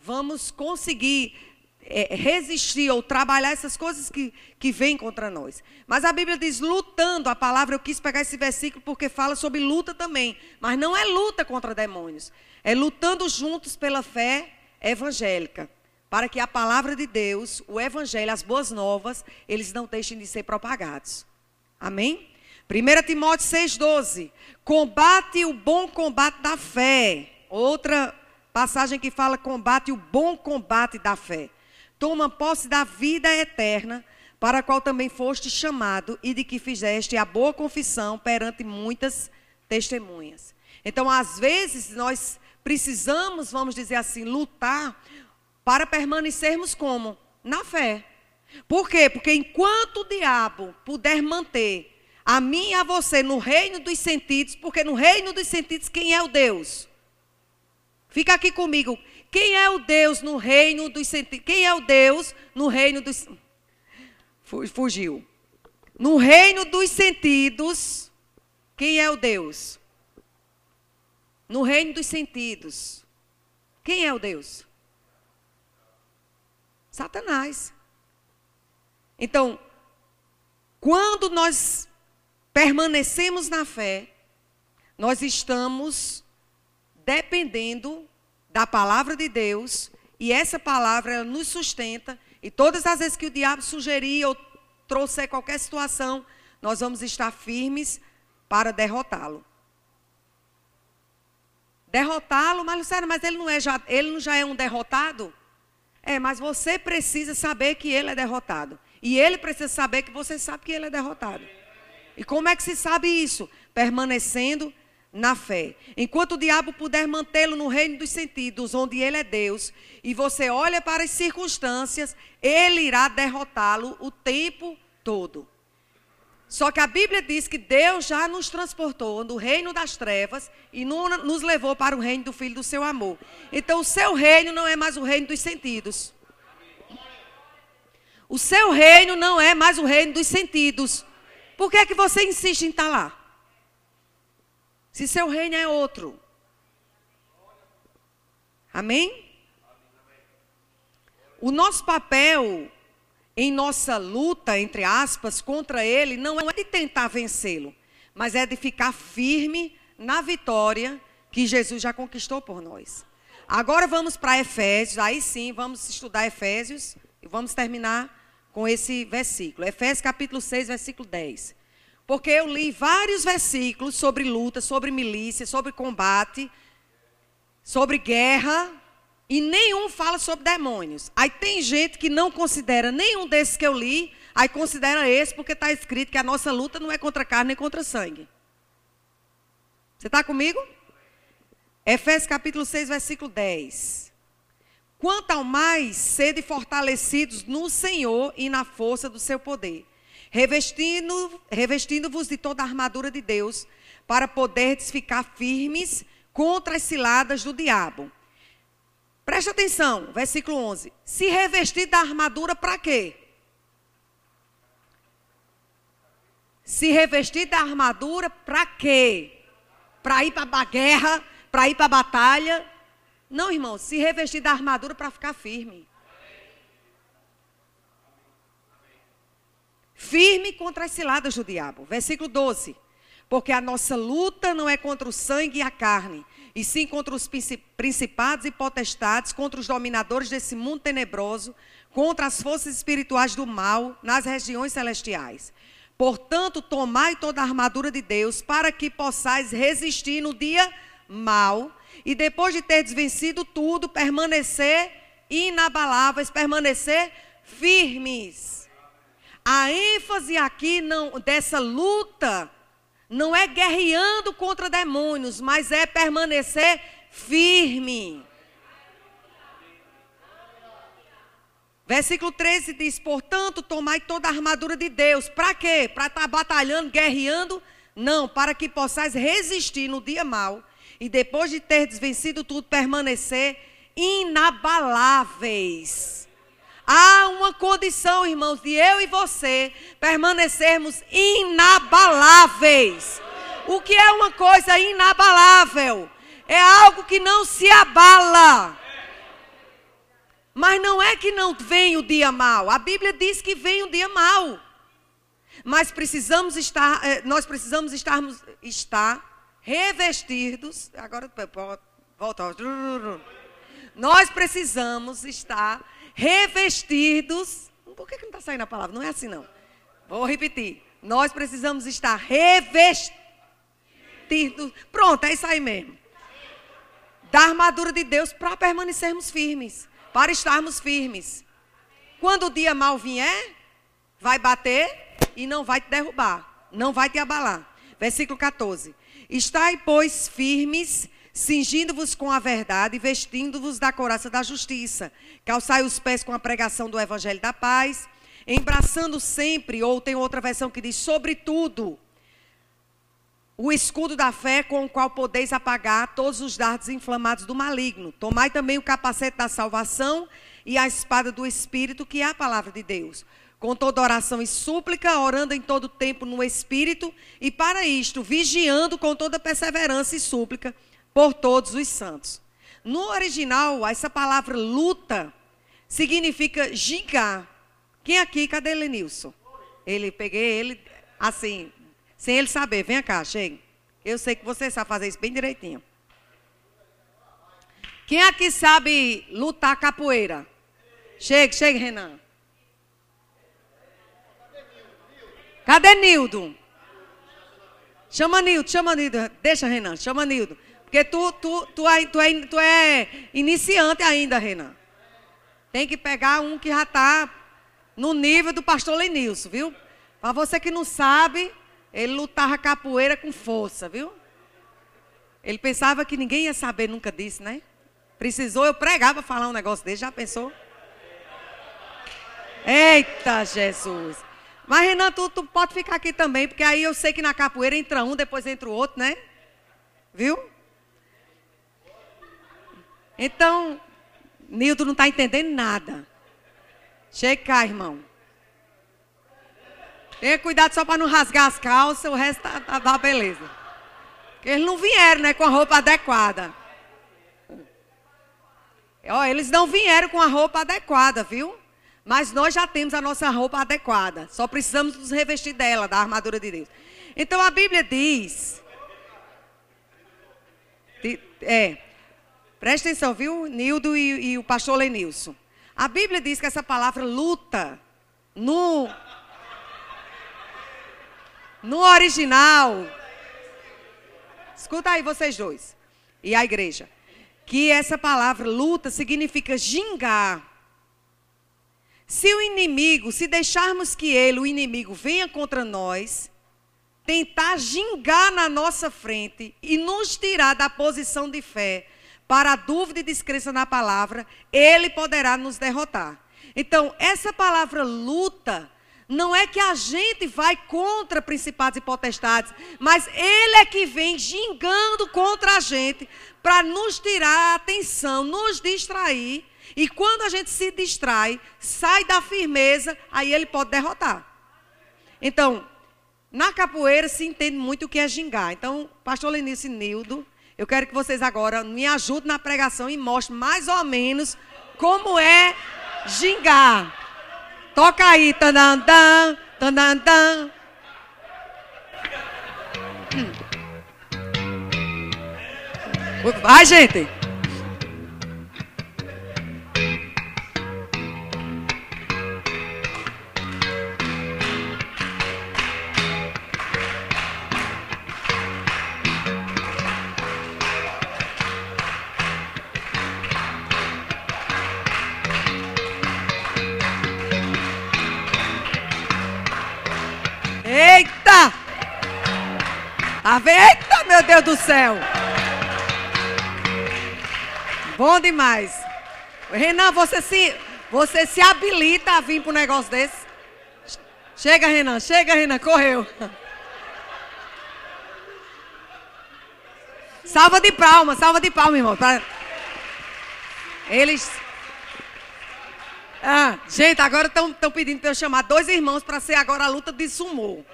vamos conseguir é, resistir ou trabalhar essas coisas que, que vêm contra nós. Mas a Bíblia diz lutando, a palavra, eu quis pegar esse versículo porque fala sobre luta também. Mas não é luta contra demônios, é lutando juntos pela fé evangélica para que a palavra de Deus, o evangelho, as boas novas, eles não deixem de ser propagados. Amém? 1 Timóteo 6,12. Combate o bom combate da fé. Outra passagem que fala combate o bom combate da fé. Toma posse da vida eterna, para a qual também foste chamado e de que fizeste a boa confissão perante muitas testemunhas. Então, às vezes, nós precisamos, vamos dizer assim, lutar para permanecermos como? Na fé. Por quê? Porque enquanto o diabo puder manter a mim e a você no reino dos sentidos, porque no reino dos sentidos quem é o Deus? Fica aqui comigo. Quem é o Deus no reino dos sentidos? Quem é o Deus no reino dos Fugiu. No reino dos sentidos, quem é o Deus? No reino dos sentidos. Quem é o Deus? Satanás. Então, quando nós permanecemos na fé, nós estamos dependendo da palavra de Deus, e essa palavra ela nos sustenta, e todas as vezes que o diabo sugerir ou trouxer qualquer situação, nós vamos estar firmes para derrotá-lo. Derrotá-lo, mas Luciano, mas ele não, é já, ele não já é um derrotado? É, mas você precisa saber que ele é derrotado. E ele precisa saber que você sabe que ele é derrotado. E como é que se sabe isso? Permanecendo na fé. Enquanto o diabo puder mantê-lo no reino dos sentidos, onde ele é Deus, e você olha para as circunstâncias, ele irá derrotá-lo o tempo todo. Só que a Bíblia diz que Deus já nos transportou do reino das trevas e nos levou para o reino do Filho do seu amor. Então, o seu reino não é mais o reino dos sentidos. O seu reino não é mais o reino dos sentidos. Por que é que você insiste em estar lá? Se seu reino é outro. Amém? O nosso papel em nossa luta, entre aspas, contra ele, não é de tentar vencê-lo, mas é de ficar firme na vitória que Jesus já conquistou por nós. Agora vamos para Efésios, aí sim vamos estudar Efésios e vamos terminar com esse versículo. Efésios capítulo 6, versículo 10. Porque eu li vários versículos sobre luta, sobre milícia, sobre combate, sobre guerra, e nenhum fala sobre demônios. Aí tem gente que não considera nenhum desses que eu li, aí considera esse porque está escrito que a nossa luta não é contra carne nem contra sangue. Você está comigo? Efésios capítulo 6, versículo 10. Quanto ao mais, sede fortalecidos no Senhor e na força do seu poder, revestindo-vos revestindo de toda a armadura de Deus, para poderdes ficar firmes contra as ciladas do diabo. Preste atenção, versículo 11. Se revestir da armadura para quê? Se revestir da armadura para quê? Para ir para a guerra, para ir para a batalha? Não, irmão, se revestir da armadura para ficar firme. Firme contra as ciladas do diabo. Versículo 12. Porque a nossa luta não é contra o sangue e a carne, e sim contra os principados e potestades, contra os dominadores desse mundo tenebroso, contra as forças espirituais do mal nas regiões celestiais. Portanto, tomai toda a armadura de Deus para que possais resistir no dia mal e depois de ter vencido tudo, permanecer inabaláveis, permanecer firmes. A ênfase aqui não, dessa luta não é guerreando contra demônios, mas é permanecer firme. Versículo 13 diz: Portanto, tomai toda a armadura de Deus. Para quê? Para estar tá batalhando, guerreando? Não, para que possais resistir no dia mau e depois de ter desvencido tudo, permanecer inabaláveis. Há uma condição, irmãos, de eu e você permanecermos inabaláveis. O que é uma coisa inabalável? É algo que não se abala. Mas não é que não vem o dia mal. A Bíblia diz que vem o dia mal. Mas precisamos estar, eh, nós precisamos estarmos, estar revestidos. Agora volta. Nós precisamos estar revestidos. Por que, que não está saindo a palavra? Não é assim, não. Vou repetir. Nós precisamos estar revestidos. Pronto, é isso aí mesmo. Da armadura de Deus para permanecermos firmes. Para estarmos firmes. Quando o dia mal vier, vai bater e não vai te derrubar. Não vai te abalar. Versículo 14. Estai, pois, firmes cingindo-vos com a verdade e vestindo-vos da coraça da justiça. Calçai os pés com a pregação do evangelho da paz, embraçando sempre, ou tem outra versão que diz, sobretudo, o escudo da fé com o qual podeis apagar todos os dardos inflamados do maligno. Tomai também o capacete da salvação e a espada do Espírito, que é a palavra de Deus. Com toda oração e súplica, orando em todo tempo no Espírito, e para isto, vigiando com toda perseverança e súplica por todos os santos. No original, essa palavra luta significa gingar. Quem aqui, cadê Lenilson? Ele, peguei ele assim, sem ele saber. Vem cá, chegue. Eu sei que você sabe fazer isso bem direitinho. Quem aqui sabe lutar capoeira? Chegue, chegue, Renan. Cadê Nildo? Chama Nildo, chama Nildo. Deixa, Renan, chama Nildo. Porque tu, tu, tu, é, tu, é, tu é iniciante ainda, Renan. Tem que pegar um que já está no nível do pastor Lenilson, viu? Para você que não sabe, ele lutava capoeira com força, viu? Ele pensava que ninguém ia saber nunca disso, né? Precisou eu pregar para falar um negócio desse, já pensou? Eita Jesus! Mas Renan, tu, tu pode ficar aqui também, porque aí eu sei que na capoeira entra um, depois entra o outro, né? Viu? Então, Nildo não está entendendo nada. Chega cá, irmão. Tenha cuidado só para não rasgar as calças, o resto tá, tá, tá beleza. Porque eles não vieram, né, com a roupa adequada. Ó, eles não vieram com a roupa adequada, viu? Mas nós já temos a nossa roupa adequada. Só precisamos nos revestir dela, da armadura de Deus. Então a Bíblia diz. É, Presta atenção, viu, Nildo e, e o pastor Lenilson. A Bíblia diz que essa palavra luta, no, no original, escuta aí vocês dois, e a igreja, que essa palavra luta significa gingar. Se o inimigo, se deixarmos que ele, o inimigo, venha contra nós, tentar gingar na nossa frente e nos tirar da posição de fé, para a dúvida e descrença na palavra, ele poderá nos derrotar. Então, essa palavra luta não é que a gente vai contra principados e potestades, mas ele é que vem gingando contra a gente para nos tirar a atenção, nos distrair. E quando a gente se distrai, sai da firmeza, aí ele pode derrotar. Então, na capoeira se entende muito o que é gingar. Então, pastor Lenice Nildo eu quero que vocês agora me ajudem na pregação e mostrem mais ou menos como é gingar. Toca aí, tanandan, tanandan. Vai, gente. Eita, meu Deus do céu! Bom demais. Renan, você se, você se habilita a vir para um negócio desse? Chega, Renan, chega, Renan, correu. Salva de palmas, salva de palmas, irmão. Pra... Eles. Ah, gente, agora estão pedindo para eu chamar dois irmãos para ser agora a luta de sumô.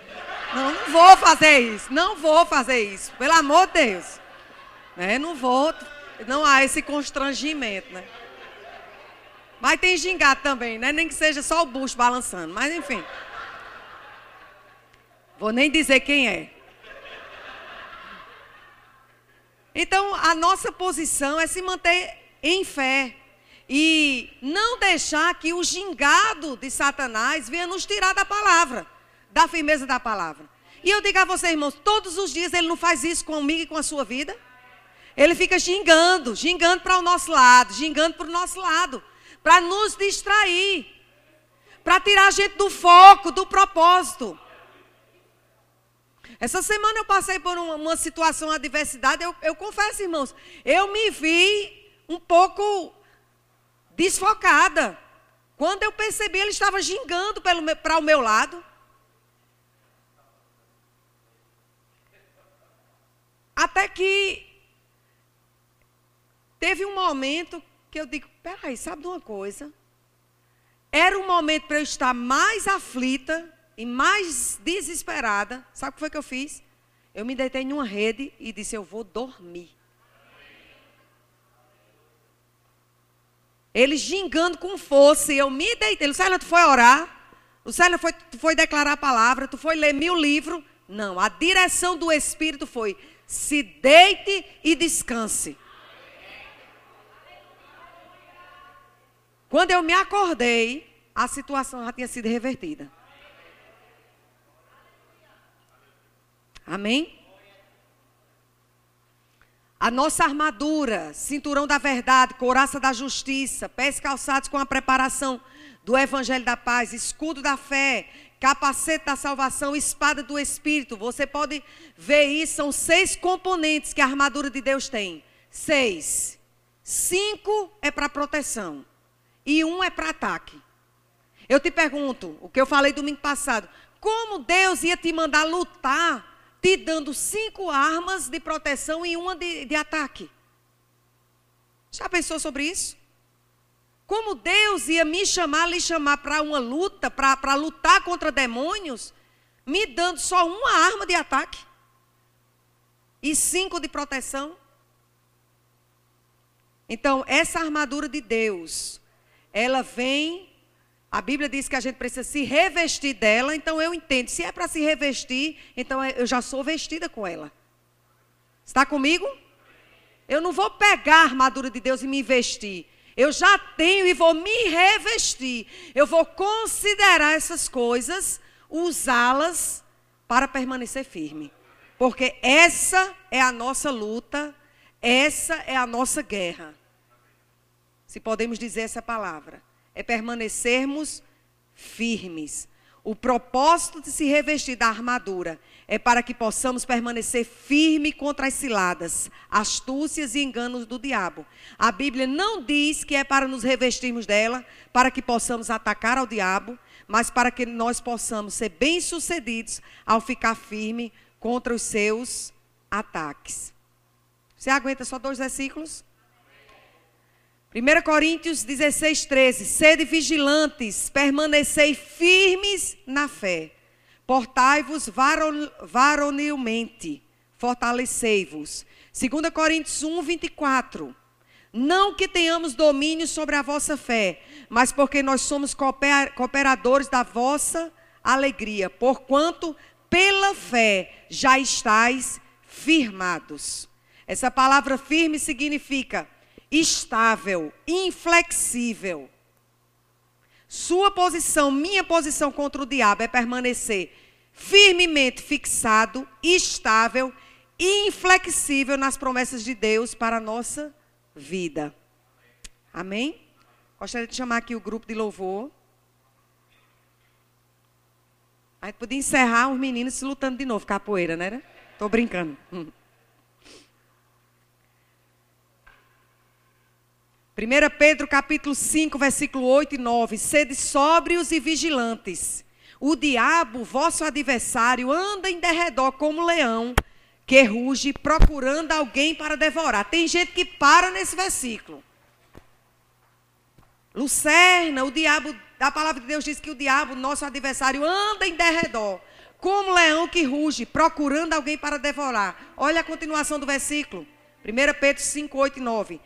Não, não vou fazer isso. Não vou fazer isso. Pelo amor de Deus. É, não vou. Não há esse constrangimento, né? Mas tem gingado também, né? Nem que seja só o bucho balançando. Mas enfim. Vou nem dizer quem é. Então, a nossa posição é se manter em fé e não deixar que o gingado de Satanás venha nos tirar da palavra, da firmeza da palavra. E eu digo a vocês, irmãos, todos os dias ele não faz isso comigo e com a sua vida. Ele fica gingando, gingando para o nosso lado, gingando para o nosso lado, para nos distrair, para tirar a gente do foco, do propósito. Essa semana eu passei por uma, uma situação, uma adversidade. Eu, eu confesso, irmãos, eu me vi um pouco desfocada. Quando eu percebi, ele estava gingando para o meu lado. Até que teve um momento que eu digo: peraí, sabe de uma coisa? Era um momento para eu estar mais aflita e mais desesperada, sabe o que foi que eu fiz? Eu me deitei em uma rede e disse: Eu vou dormir. Ele gingando com força, eu me deitei. Lucélia, tu foi orar? Lucélia, foi, tu foi declarar a palavra? Tu foi ler mil livros? Não, a direção do Espírito foi: se deite e descanse. Quando eu me acordei, a situação já tinha sido revertida. Amém? A nossa armadura, cinturão da verdade, couraça da justiça, pés calçados com a preparação do evangelho da paz, escudo da fé, capacete da salvação, espada do espírito. Você pode ver isso, são seis componentes que a armadura de Deus tem. Seis. Cinco é para proteção e um é para ataque. Eu te pergunto, o que eu falei domingo passado, como Deus ia te mandar lutar te dando cinco armas de proteção e uma de, de ataque. Já pensou sobre isso? Como Deus ia me chamar, lhe chamar para uma luta, para lutar contra demônios, me dando só uma arma de ataque e cinco de proteção? Então, essa armadura de Deus, ela vem a Bíblia diz que a gente precisa se revestir dela, então eu entendo. Se é para se revestir, então é, eu já sou vestida com ela. Está comigo? Eu não vou pegar a armadura de Deus e me vestir. Eu já tenho e vou me revestir. Eu vou considerar essas coisas, usá-las para permanecer firme. Porque essa é a nossa luta, essa é a nossa guerra. Se podemos dizer essa palavra é permanecermos firmes. O propósito de se revestir da armadura é para que possamos permanecer firme contra as ciladas, astúcias e enganos do diabo. A Bíblia não diz que é para nos revestirmos dela, para que possamos atacar ao diabo, mas para que nós possamos ser bem-sucedidos ao ficar firme contra os seus ataques. Você aguenta só dois versículos? 1 Coríntios 16, 13. Sede vigilantes, permanecei firmes na fé. Portai-vos varonilmente, fortalecei-vos. 2 Coríntios 1, 24. Não que tenhamos domínio sobre a vossa fé, mas porque nós somos cooperadores da vossa alegria, porquanto pela fé já estáis firmados. Essa palavra firme significa estável, inflexível. Sua posição, minha posição contra o diabo é permanecer firmemente fixado, estável e inflexível nas promessas de Deus para a nossa vida. Amém? Gostaria de chamar aqui o grupo de louvor. A gente podia encerrar os meninos se lutando de novo, capoeira, né? Tô brincando. 1 Pedro capítulo 5, versículo 8 e 9. Sede sóbrios e vigilantes. O diabo, vosso adversário, anda em derredor como leão, que ruge, procurando alguém para devorar. Tem gente que para nesse versículo. Lucerna, o diabo, a palavra de Deus diz que o diabo, nosso adversário, anda em derredor, como leão que ruge, procurando alguém para devorar. Olha a continuação do versículo. 1 Pedro 5, 8 e 9.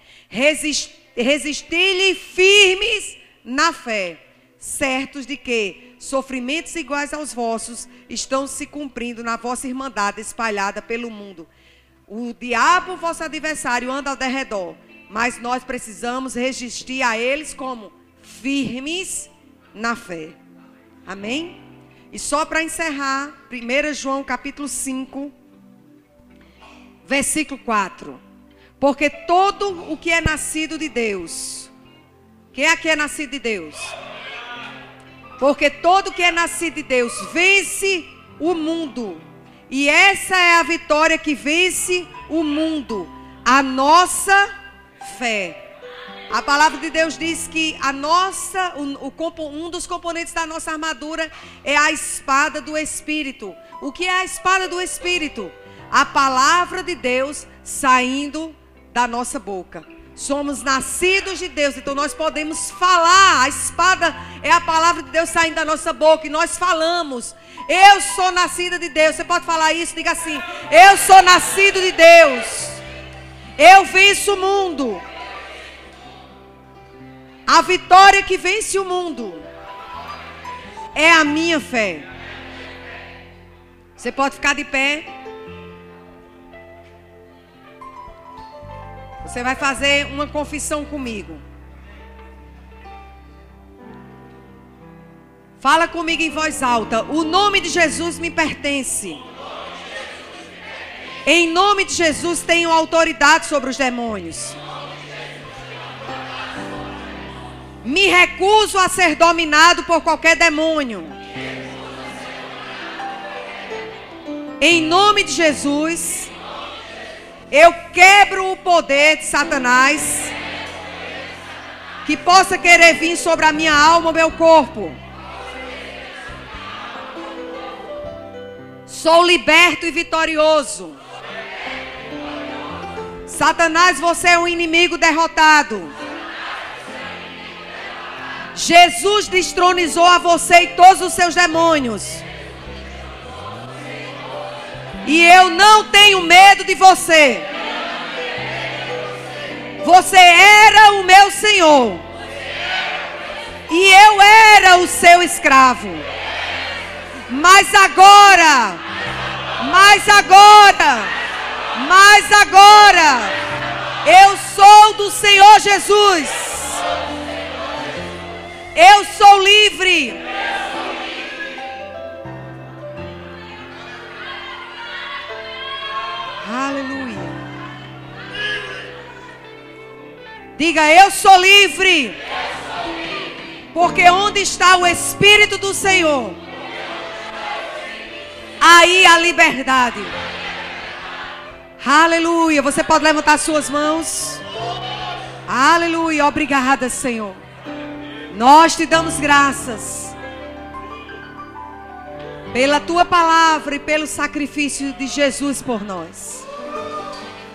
Resisti-lhe firmes na fé, certos de que sofrimentos iguais aos vossos estão se cumprindo na vossa irmandade espalhada pelo mundo. O diabo, vosso adversário, anda ao derredor, mas nós precisamos resistir a eles como firmes na fé. Amém? E só para encerrar, 1 João capítulo 5, versículo 4. Porque todo o que é nascido de Deus, quem aqui é nascido de Deus? Porque todo o que é nascido de Deus vence o mundo. E essa é a vitória que vence o mundo, a nossa fé. A palavra de Deus diz que a nossa, o, o, um dos componentes da nossa armadura é a espada do Espírito. O que é a espada do Espírito? A palavra de Deus saindo da nossa boca. Somos nascidos de Deus, então nós podemos falar. A espada é a palavra de Deus saindo da nossa boca e nós falamos. Eu sou nascida de Deus. Você pode falar isso? Diga assim: Eu sou nascido de Deus. Eu venço o mundo. A vitória que vence o mundo é a minha fé. Você pode ficar de pé. Você vai fazer uma confissão comigo. Fala comigo em voz alta. O nome de Jesus me pertence. Em nome de Jesus tenho autoridade sobre os demônios. Me recuso a ser dominado por qualquer demônio. Em nome de Jesus, eu quebro o poder de Satanás que possa querer vir sobre a minha alma, meu corpo. Sou liberto e vitorioso. Satanás, você é um inimigo derrotado. Jesus destronizou a você e todos os seus demônios. E eu não tenho medo de você. Você era o meu Senhor. E eu era o seu escravo. Mas agora, mas agora, mas agora, eu sou do Senhor Jesus. Eu sou livre. Aleluia. Diga, eu sou livre. Porque onde está o Espírito do Senhor, aí a liberdade. Aleluia. Você pode levantar suas mãos. Aleluia. Obrigada, Senhor. Nós te damos graças pela tua palavra e pelo sacrifício de Jesus por nós.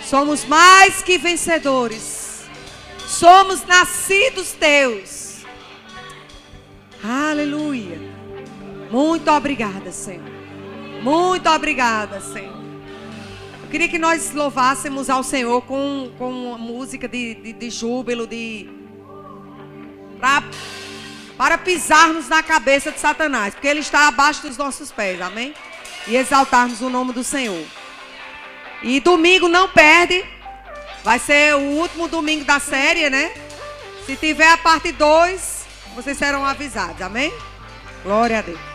Somos mais que vencedores. Somos nascidos teus. Aleluia. Muito obrigada, Senhor. Muito obrigada, Senhor. Eu queria que nós louvássemos ao Senhor com, com uma música de, de, de júbilo, de. Pra para pisarmos na cabeça de Satanás, porque ele está abaixo dos nossos pés, amém? E exaltarmos o nome do Senhor. E domingo não perde, vai ser o último domingo da série, né? Se tiver a parte 2, vocês serão avisados, amém? Glória a Deus.